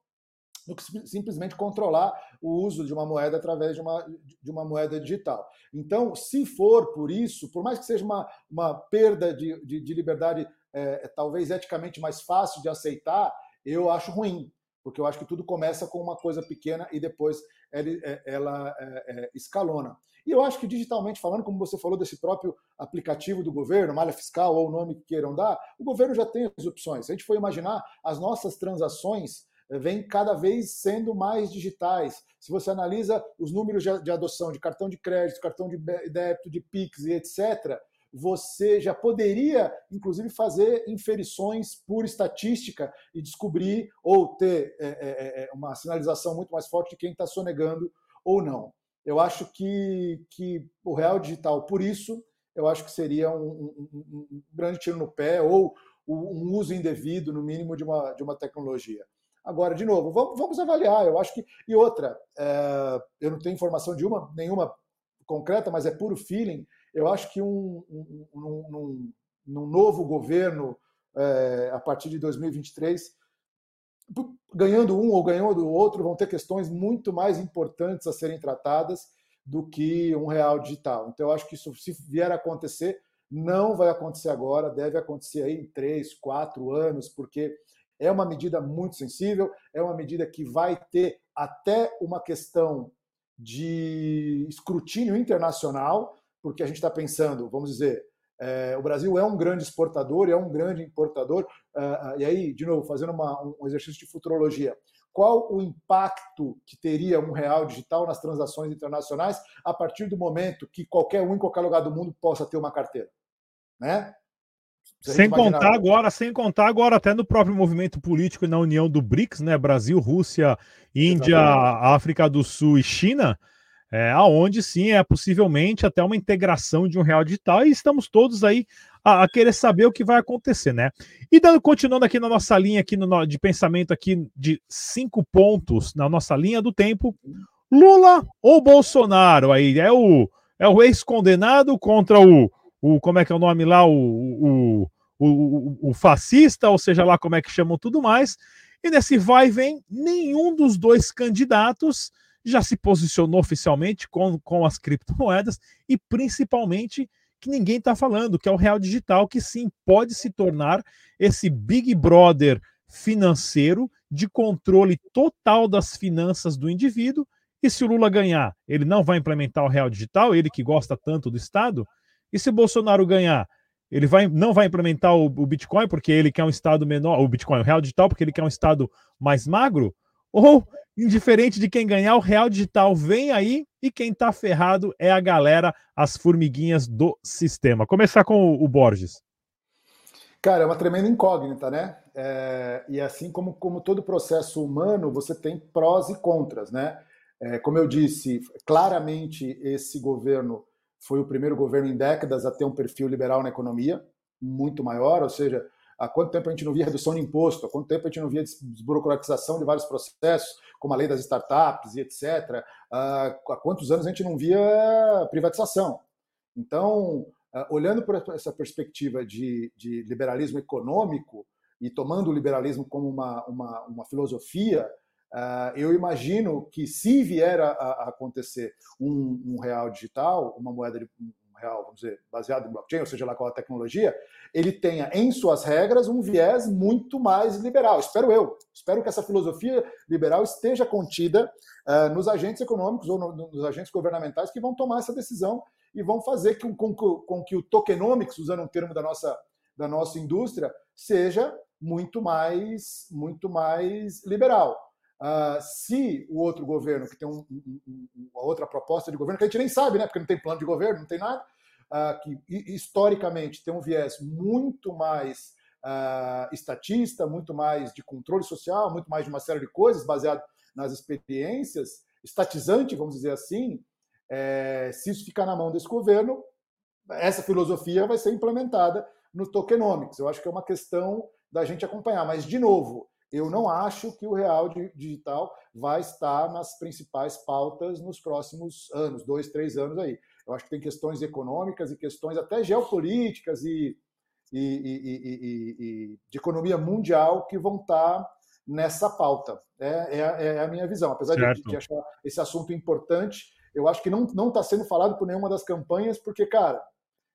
do que simplesmente controlar o uso de uma moeda através de uma, de uma moeda digital. Então, se for por isso, por mais que seja uma, uma perda de, de, de liberdade, é, talvez eticamente mais fácil de aceitar, eu acho ruim, porque eu acho que tudo começa com uma coisa pequena e depois ela, é, ela é, é, escalona. E eu acho que digitalmente falando, como você falou desse próprio aplicativo do governo, malha fiscal ou o nome que queiram dar, o governo já tem as opções. Se a gente for imaginar, as nossas transações vêm cada vez sendo mais digitais. Se você analisa os números de adoção de cartão de crédito, cartão de débito, de Pix e etc., você já poderia, inclusive, fazer inferições por estatística e descobrir ou ter é, é, uma sinalização muito mais forte de quem está sonegando ou não. Eu acho que, que o real digital, por isso, eu acho que seria um, um, um grande tiro no pé ou um uso indevido, no mínimo, de uma, de uma tecnologia. Agora, de novo, vamos, vamos avaliar. Eu acho que. E outra, é, eu não tenho informação de uma, nenhuma concreta, mas é puro feeling. Eu acho que um, um, um, novo governo, é, a partir de 2023, ganhando um ou ganhando outro, vão ter questões muito mais importantes a serem tratadas do que um real digital. Então, eu acho que isso, se vier a acontecer, não vai acontecer agora, deve acontecer aí em três, quatro anos, porque é uma medida muito sensível, é uma medida que vai ter até uma questão de escrutínio internacional, porque a gente está pensando, vamos dizer, é, o Brasil é um grande exportador, é um grande importador. Uh, e aí, de novo, fazendo uma, um exercício de futurologia, qual o impacto que teria um real digital nas transações internacionais a partir do momento que qualquer um em qualquer lugar do mundo possa ter uma carteira, né? Sem contar agora, sem contar agora até no próprio movimento político na união do BRICS, né? Brasil, Rússia, Índia, Exatamente. África do Sul e China é, aonde sim é possivelmente até uma integração de um real digital e estamos todos aí a, a querer saber o que vai acontecer, né? E dando, continuando aqui na nossa linha aqui no, de pensamento aqui de cinco pontos na nossa linha do tempo, Lula ou Bolsonaro aí é o é o ex-condenado contra o, o como é que é o nome lá o, o, o, o fascista, ou seja lá como é que chamam tudo mais. E nesse vai e vem, nenhum dos dois candidatos já se posicionou oficialmente com, com as criptomoedas e principalmente que ninguém está falando, que é o real digital, que sim pode se tornar esse Big Brother financeiro de controle total das finanças do indivíduo. E se o Lula ganhar, ele não vai implementar o real digital, ele que gosta tanto do Estado. E se Bolsonaro ganhar, ele vai, não vai implementar o, o Bitcoin, porque ele quer um Estado menor, o Bitcoin, o real digital, porque ele quer um Estado mais magro. Ou indiferente de quem ganhar, o real digital vem aí e quem tá ferrado é a galera, as formiguinhas do sistema. Começar com o, Borges. Cara, é uma tremenda incógnita, né? É, e assim como, como todo processo humano, você tem prós e contras, né? É, como eu disse, claramente esse governo foi o primeiro governo em décadas a ter um perfil liberal na economia, muito maior, ou seja, Há quanto tempo a gente não via redução de imposto? Há quanto tempo a gente não via desburocratização de vários processos, como a lei das startups e etc. Há quantos anos a gente não via privatização? Então, olhando por essa perspectiva de, de liberalismo econômico e tomando o liberalismo como uma, uma, uma filosofia, eu imagino que se vier a, acontecer um, um, real digital, uma moeda de, real, vamos dizer, baseado em blockchain, ou seja lá qual a tecnologia, ele tenha em suas regras um viés muito mais liberal. Espero eu. Espero que essa filosofia liberal esteja contida uh, nos agentes econômicos ou no, nos agentes governamentais que vão tomar essa decisão e vão fazer com, com, com que o tokenomics, usando um termo da nossa, da nossa indústria, seja muito mais, muito mais liberal. Uh, se o outro governo, que tem um, um, um, uma outra proposta de governo, que a gente nem sabe, né, porque não tem plano de governo, não tem nada, uh, que historicamente tem um viés muito mais uh, estatista, muito mais de controle social, muito mais de uma série de coisas baseado nas experiências, estatizante, vamos dizer assim, é, se isso ficar na mão desse governo, essa filosofia vai ser implementada no tokenomics. Eu acho que é uma questão da gente acompanhar. Mas, de novo, eu não acho que o real digital vai estar nas principais pautas nos próximos anos, dois, três anos aí. Eu acho que tem questões econômicas e questões até geopolíticas e, e, e, e de economia mundial que vão estar nessa pauta. É, é, é a minha visão. Apesar de, de, achar esse assunto importante, eu acho que não está sendo falado por nenhuma das campanhas, porque, cara,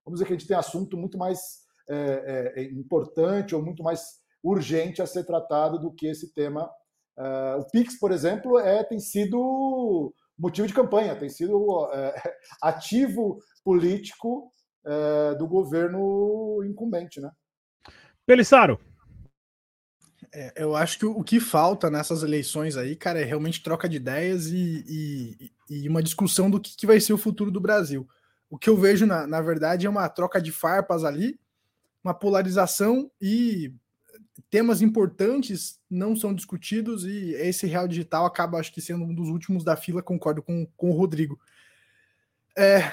vamos dizer que a gente tem assunto muito mais é, é, é importante ou muito mais urgente a ser tratado do que esse tema. Uh, o Pix, por exemplo, é, tem sido motivo de campanha, tem sido é, ativo político é, do governo incumbente, né? Pelissaro. É, eu acho que o que falta nessas eleições aí, cara, é realmente troca de ideias e, e, e uma discussão do que, que, vai ser o futuro do Brasil. O que eu vejo, na, na verdade, é uma troca de farpas ali, uma polarização e temas importantes não são discutidos e esse real digital acaba, acho que, sendo um dos últimos da fila, concordo com, com o Rodrigo. É,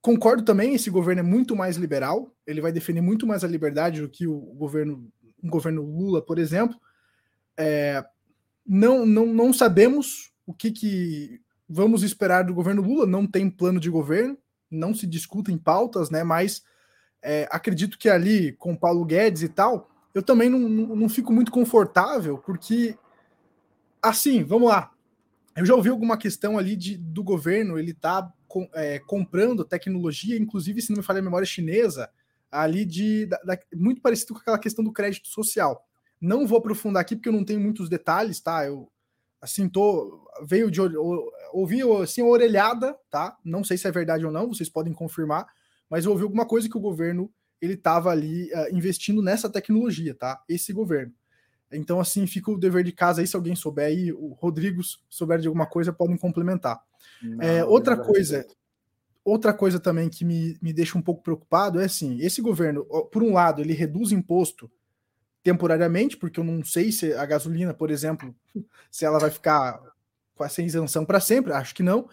concordo também, esse governo é muito mais liberal, ele vai defender muito mais a liberdade do que o governo, um governo Lula, por exemplo. É, não, não, não sabemos o que, que vamos esperar do governo Lula, não tem plano de governo, não se discutem pautas, né? Mas é, acredito que ali com Paulo Guedes e tal, eu também não, não, não fico muito confortável, porque, assim, vamos lá. Eu já ouvi alguma questão ali de, do governo, ele tá com, é, comprando tecnologia, inclusive, se não me falha a memória chinesa, ali de da, da, muito parecido com aquela questão do crédito social. Não vou aprofundar aqui porque eu não tenho muitos detalhes, tá? Eu assim tô veio de ouvi assim orelhada, tá? Não sei se é verdade ou não, vocês podem confirmar, mas eu ouvi alguma coisa que o governo ele estava ali uh, investindo nessa tecnologia, tá? Esse governo. Então, assim, fica o dever de casa aí, se alguém souber aí, o Rodrigo souber de alguma coisa, podem complementar. Não, é, outra coisa, outra coisa também que me, me deixa um pouco preocupado é assim, esse governo, por um lado, ele reduz imposto temporariamente, porque eu não sei se a gasolina, por exemplo, se ela vai ficar com essa isenção para sempre, acho que não.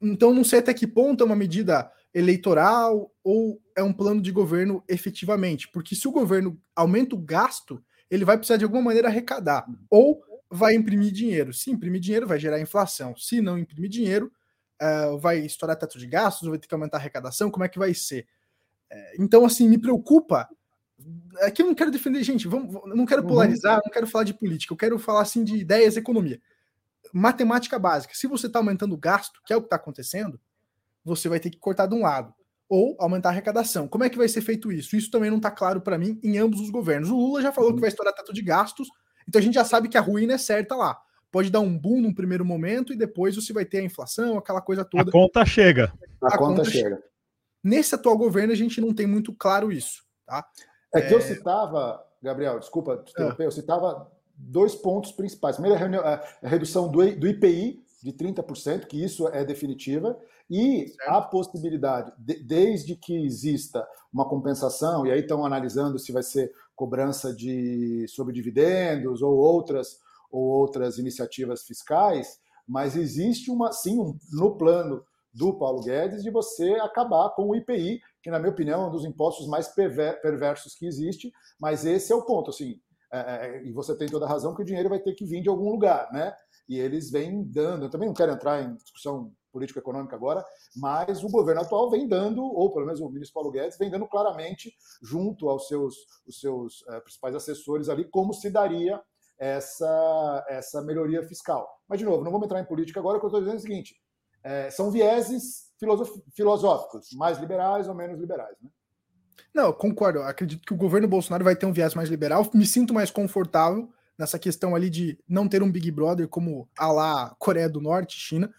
Então, não sei até que ponto é uma medida eleitoral ou é um plano de governo efetivamente? Porque se o governo aumenta o gasto, ele vai precisar de alguma maneira arrecadar ou vai imprimir dinheiro. Se imprimir dinheiro, vai gerar inflação. Se não imprimir dinheiro, uh, vai estourar teto de gastos, vai ter que aumentar a arrecadação. Como é que vai ser? Uh, então, assim, me preocupa. Aqui eu não quero defender, gente, vamos, não quero uhum. polarizar, não quero falar de política, eu quero falar assim de ideias e economia. Matemática básica. Se você está aumentando o gasto, que é o que está acontecendo, você vai ter que cortar de um lado ou aumentar a arrecadação. Como é que vai ser feito isso? Isso também não está claro para mim em ambos os governos. O Lula já falou que vai estourar teto de gastos, então a gente já sabe que a ruína é certa lá. Pode dar um boom num primeiro momento e depois você vai ter a inflação, aquela coisa toda. A conta chega. A, a conta, conta, chega. Nesse atual governo a gente não tem muito claro isso, tá? É que é... eu citava, Gabriel, desculpa te interromper, é. eu citava dois pontos principais. Primeiro, a redução do IPI de 30%, que isso é definitiva, e certo. a possibilidade, de, desde que exista uma compensação, e aí estão analisando se vai ser cobrança de sobre dividendos ou outras ou outras iniciativas fiscais, mas existe uma sim um, no plano do Paulo Guedes de você acabar com o IPI, que na minha opinião é um dos impostos mais perversos que existe, mas esse é o ponto, assim, é, é, e você tem toda a razão que o dinheiro vai ter que vir de algum lugar, né? E eles vêm dando, eu também não quero entrar em discussão político-econômica agora, mas o governo atual vem dando, ou pelo menos o ministro Paulo Guedes, vem dando claramente, junto aos seus, os seus é, principais assessores ali, como se daria essa, essa melhoria fiscal. Mas, de novo, não vamos entrar em política agora, o que eu estou dizendo é o seguinte: é, são vieses filosóficos, mais liberais ou menos liberais. Né? Não, concordo. acredito que o governo Bolsonaro vai ter um viés mais liberal. Me sinto mais confortável nessa questão ali de não ter um Big Brother como a lá Coreia do Norte, China.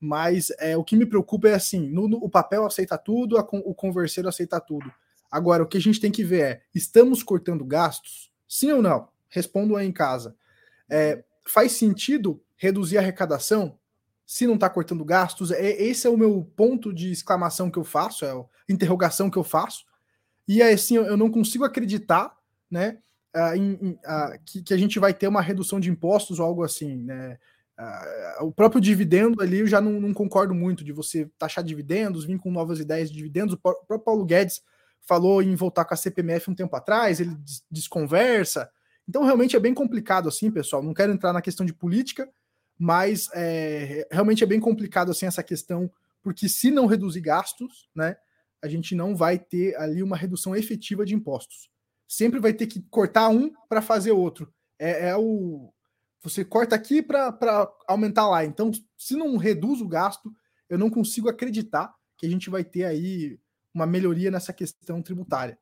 Mas é, o que me preocupa é assim: no, no, o papel aceita tudo, a, o converseiro aceita tudo. Agora, o que a gente tem que ver é: estamos cortando gastos? Sim ou não? Respondo aí em casa. É, faz sentido reduzir a arrecadação se não está cortando gastos? É, esse é o meu ponto de exclamação que eu faço, é a interrogação que eu faço. E aí, assim, eu não consigo acreditar, né, uh, em, uh, que, que, a gente vai ter uma redução de impostos ou algo assim, né? Uh, o próprio dividendo ali eu já não, não, concordo muito de você taxar dividendos, vir com novas ideias de dividendos. O próprio Paulo Guedes falou em voltar com a CPMF um tempo atrás, ele desconversa. Então, realmente é bem complicado assim, pessoal. Não quero entrar na questão de política, mas é, realmente é bem complicado assim essa questão, porque se não reduzir gastos, né, a gente não vai ter ali uma redução efetiva de impostos. Sempre vai ter que cortar um para fazer outro. É, é o você corta aqui para aumentar lá. Então, se não reduz o gasto, eu não consigo acreditar que a gente vai ter aí uma melhoria nessa questão tributária.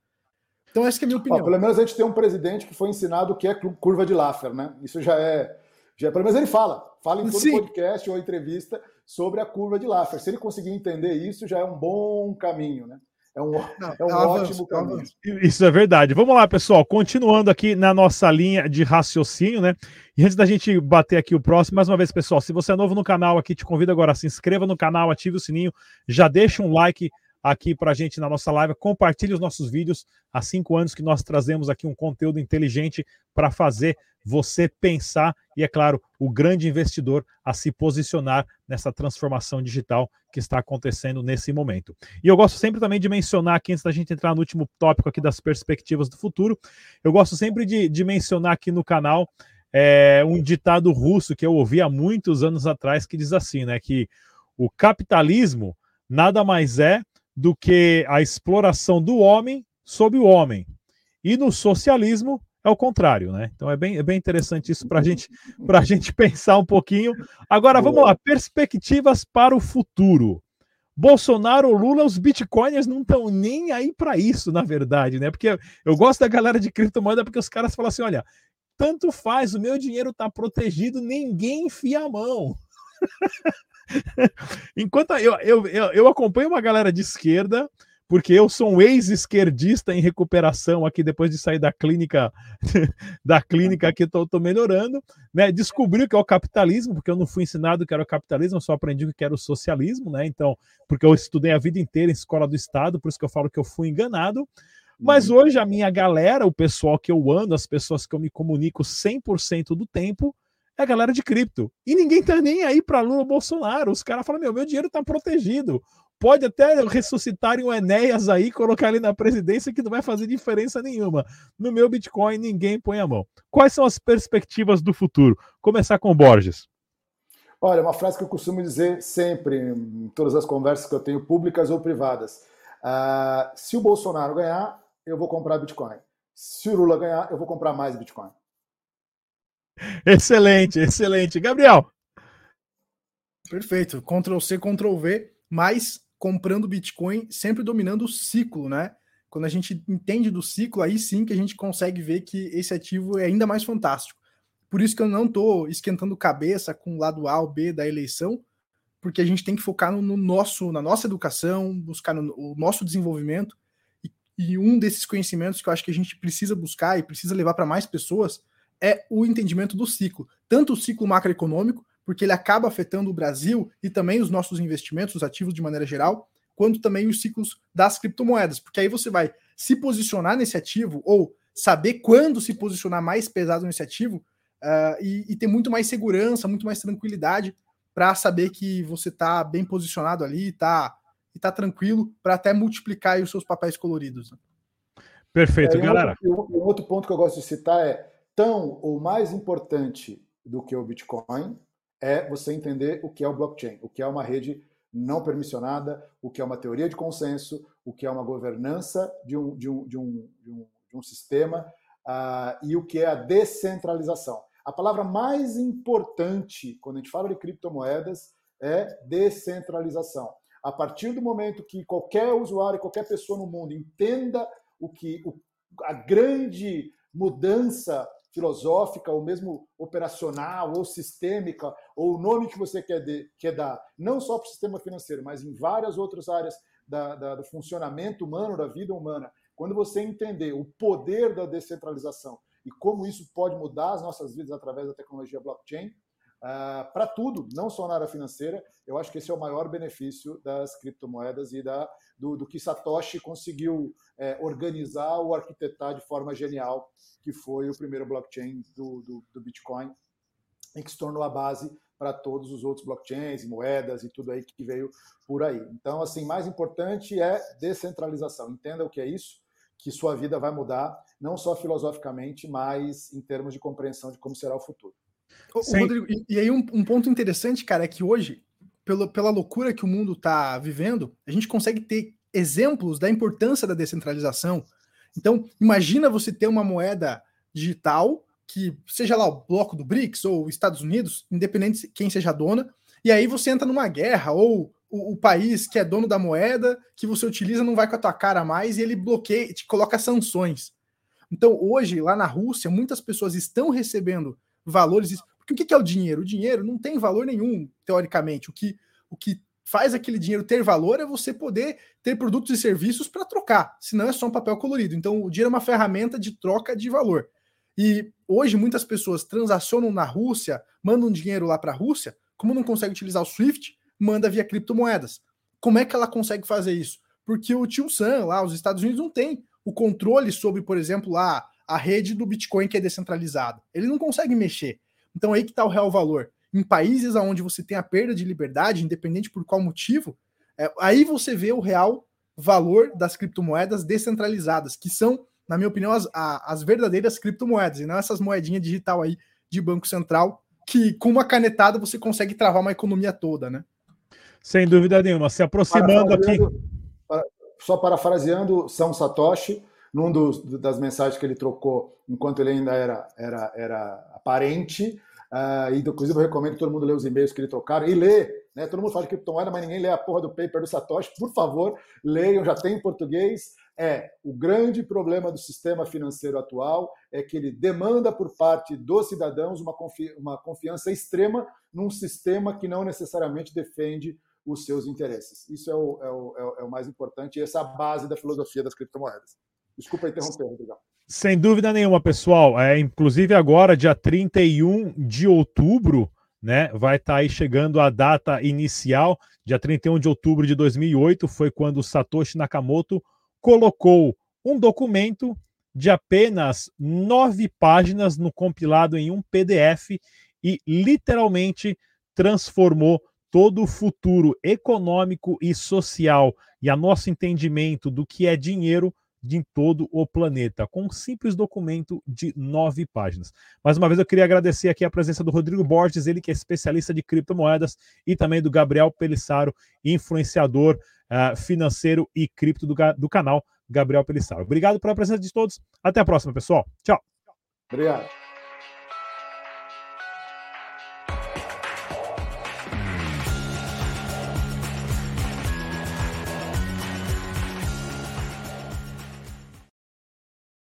Então, essa é a minha opinião. Ó, pelo menos a gente tem um presidente que foi ensinado o que é curva de Laffer, né? Isso já é. Já, pelo menos ele fala. Fala em todo Sim. podcast ou entrevista sobre a curva de Laffer. Se ele conseguir entender isso, já é um bom caminho, né? É um, Não, é um ótimo caminho. Isso é verdade. Vamos lá, pessoal. Continuando aqui na nossa linha de raciocínio, né? E antes da gente bater aqui o próximo, mais uma vez, pessoal, se você é novo no canal aqui, te convido agora a se inscreva no canal, ative o sininho, já deixa um like aqui para a gente na nossa live. Compartilhe os nossos vídeos. Há cinco anos que nós trazemos aqui um conteúdo inteligente para fazer você pensar e, é claro, o grande investidor a se posicionar nessa transformação digital que está acontecendo nesse momento. E eu gosto sempre também de mencionar aqui, antes da gente entrar no último tópico aqui das perspectivas do futuro, eu gosto sempre de, de mencionar aqui no canal é, um ditado russo que eu ouvi há muitos anos atrás que diz assim, né, que o capitalismo nada mais é do que a exploração do homem sobre o homem. E no socialismo é o contrário, né? Então é bem, é bem interessante isso para gente, a gente pensar um pouquinho. Agora vamos lá, perspectivas para o futuro. Bolsonaro, Lula, os bitcoiners não estão nem aí para isso, na verdade, né? Porque eu gosto da galera de criptomoeda porque os caras falam assim: olha, tanto faz, o meu dinheiro está protegido, ninguém enfia a mão. Enquanto eu, eu, eu, acompanho uma galera de esquerda, porque eu sou um ex-esquerdista em recuperação aqui depois de sair da clínica da clínica que estou melhorando, né? Descobri o que é o capitalismo, porque eu não fui ensinado que era o capitalismo, eu só aprendi o que era o socialismo, né? Então, porque eu estudei a vida inteira em escola do Estado, por isso que eu falo que eu fui enganado. Mas uhum. hoje a minha galera, o pessoal que eu ando, as pessoas que eu me comunico 100% do tempo, é a galera de cripto. E ninguém tá nem aí para Lula Bolsonaro. Os caras falam: meu, meu dinheiro tá protegido. Pode até ressuscitarem o Enéas aí, colocar ele na presidência, que não vai fazer diferença nenhuma. No meu Bitcoin, ninguém põe a mão. Quais são as perspectivas do futuro? Começar com o Borges. Olha, uma frase que eu costumo dizer sempre, em todas as conversas que eu tenho, públicas ou privadas. Uh, se o Bolsonaro ganhar, eu vou comprar Bitcoin. Se o Lula ganhar, eu vou comprar mais Bitcoin. excelente, excelente. Gabriel. Perfeito. Ctrl C, Ctrl V, mas comprando Bitcoin, sempre dominando o ciclo, né? Quando a gente entende do ciclo, aí sim que a gente consegue ver que esse ativo é ainda mais fantástico. Por isso que eu não estou esquentando cabeça com o lado A ou B da eleição, porque a gente tem que focar no, no nosso, na nossa educação, buscar no, o nosso desenvolvimento. E, e um desses conhecimentos que eu acho que a gente precisa buscar e precisa levar para mais pessoas é o entendimento do ciclo, tanto o ciclo macroeconômico, porque ele acaba afetando o Brasil e também os nossos investimentos, os ativos de maneira geral, quanto também os ciclos das criptomoedas, porque aí você vai se posicionar nesse ativo ou saber quando se posicionar mais pesado nesse ativo uh, e, e, ter muito mais segurança, muito mais tranquilidade para saber que você está bem posicionado ali tá, e está tranquilo para até multiplicar os seus papéis coloridos. Né? Perfeito, é, galera. Um outro, um outro ponto que eu gosto de citar é tão ou mais importante do que o Bitcoin é você entender o que é o blockchain, o que é uma rede não permissionada, o que é uma teoria de consenso, o que é uma governança de um, de um, de um, de um, de um sistema uh, e o que é a descentralização. A palavra mais importante quando a gente fala de criptomoedas é descentralização. A partir do momento que qualquer usuário, qualquer pessoa no mundo entenda o que o, a grande mudança filosófica, ou mesmo operacional, ou sistêmica, ou o nome que você quer, de, quer dar, não só para o sistema financeiro, mas em várias outras áreas da, da, do funcionamento humano, da vida humana. Quando você entender o poder da descentralização e como isso pode mudar as nossas vidas através da tecnologia blockchain, uh, ah, para tudo, não só na área financeira, eu acho que esse é o maior benefício das criptomoedas e da, do, do que Satoshi conseguiu é, organizar ou arquitetar de forma genial, que foi o primeiro blockchain do, do, do Bitcoin, e que se tornou a base para todos os outros blockchains, moedas e tudo aí que veio por aí. Então, assim, mais importante é descentralização. Entenda o que é isso, que sua vida vai mudar, não só filosoficamente, mas em termos de compreensão de como será o futuro. Rodrigo, e, e aí um, um, ponto interessante, cara, é que hoje, pelo, pela loucura que o mundo está vivendo, a gente consegue ter exemplos da importância da descentralização. Então, imagina você ter uma moeda digital que seja lá o bloco do BRICS ou Estados Unidos, independente de quem seja dona, e aí você entra numa guerra ou o, o, país que é dono da moeda que você utiliza não vai com a tua cara mais e ele bloqueia, te coloca sanções. Então, hoje, lá na Rússia, muitas pessoas estão recebendo valores. Porque o que é o dinheiro? O dinheiro não tem valor nenhum, teoricamente. O que, o que faz aquele dinheiro ter valor é você poder ter produtos e serviços para trocar, senão é só um papel colorido. Então, o dinheiro é uma ferramenta de troca de valor. E hoje muitas pessoas transacionam na Rússia, mandam dinheiro lá para a Rússia, como não consegue utilizar o Swift, manda via criptomoedas. Como é que ela consegue fazer isso? Porque o tio Sam lá, os Estados Unidos não tem o controle sobre, por exemplo, lá a rede do Bitcoin que é descentralizada. Ele não consegue mexer. Então aí que está o real valor. Em países onde você tem a perda de liberdade, independente por qual motivo, é, aí você vê o real valor das criptomoedas descentralizadas, que são, na minha opinião, as, a, as verdadeiras criptomoedas, e não essas moedinhas digital aí de Banco Central, que com uma canetada você consegue travar uma economia toda, né? Sem dúvida nenhuma. Se aproximando aqui. Só parafraseando São Satoshi, num dos, das mensagens que ele trocou enquanto ele ainda era, era, era aparente. Uh, e inclusive eu recomendo que todo mundo lê os e-mails que ele trocaram e lê. Né? Todo mundo fala de criptomoeda, mas ninguém lê a porra do paper do Satoshi. Por favor, leiam, já tem em português. É o grande problema do sistema financeiro atual é que ele demanda por parte dos cidadãos uma, confi uma confiança extrema num sistema que não necessariamente defende os seus interesses. Isso é o, é o, é o mais importante e essa é a base da filosofia das criptomoedas. Desculpa interromper, Rodrigo. Sem dúvida nenhuma, pessoal. É, inclusive agora, dia 31 de outubro, né, vai estar tá aí chegando a data inicial. Dia 31 de outubro de 2008 foi quando Satoshi Nakamoto colocou um documento de apenas nove páginas no compilado em um PDF e literalmente transformou todo o futuro econômico e social e a nosso entendimento do que é dinheiro de todo o planeta, com um simples documento de nove páginas. Mais uma vez, eu queria agradecer aqui a presença do Rodrigo Borges, ele que é especialista de criptomoedas, e também do Gabriel Pelissaro, influenciador uh, financeiro e cripto do, do canal Gabriel Pelissaro. Obrigado pela presença de todos. Até a próxima, pessoal. Tchau. Obrigado.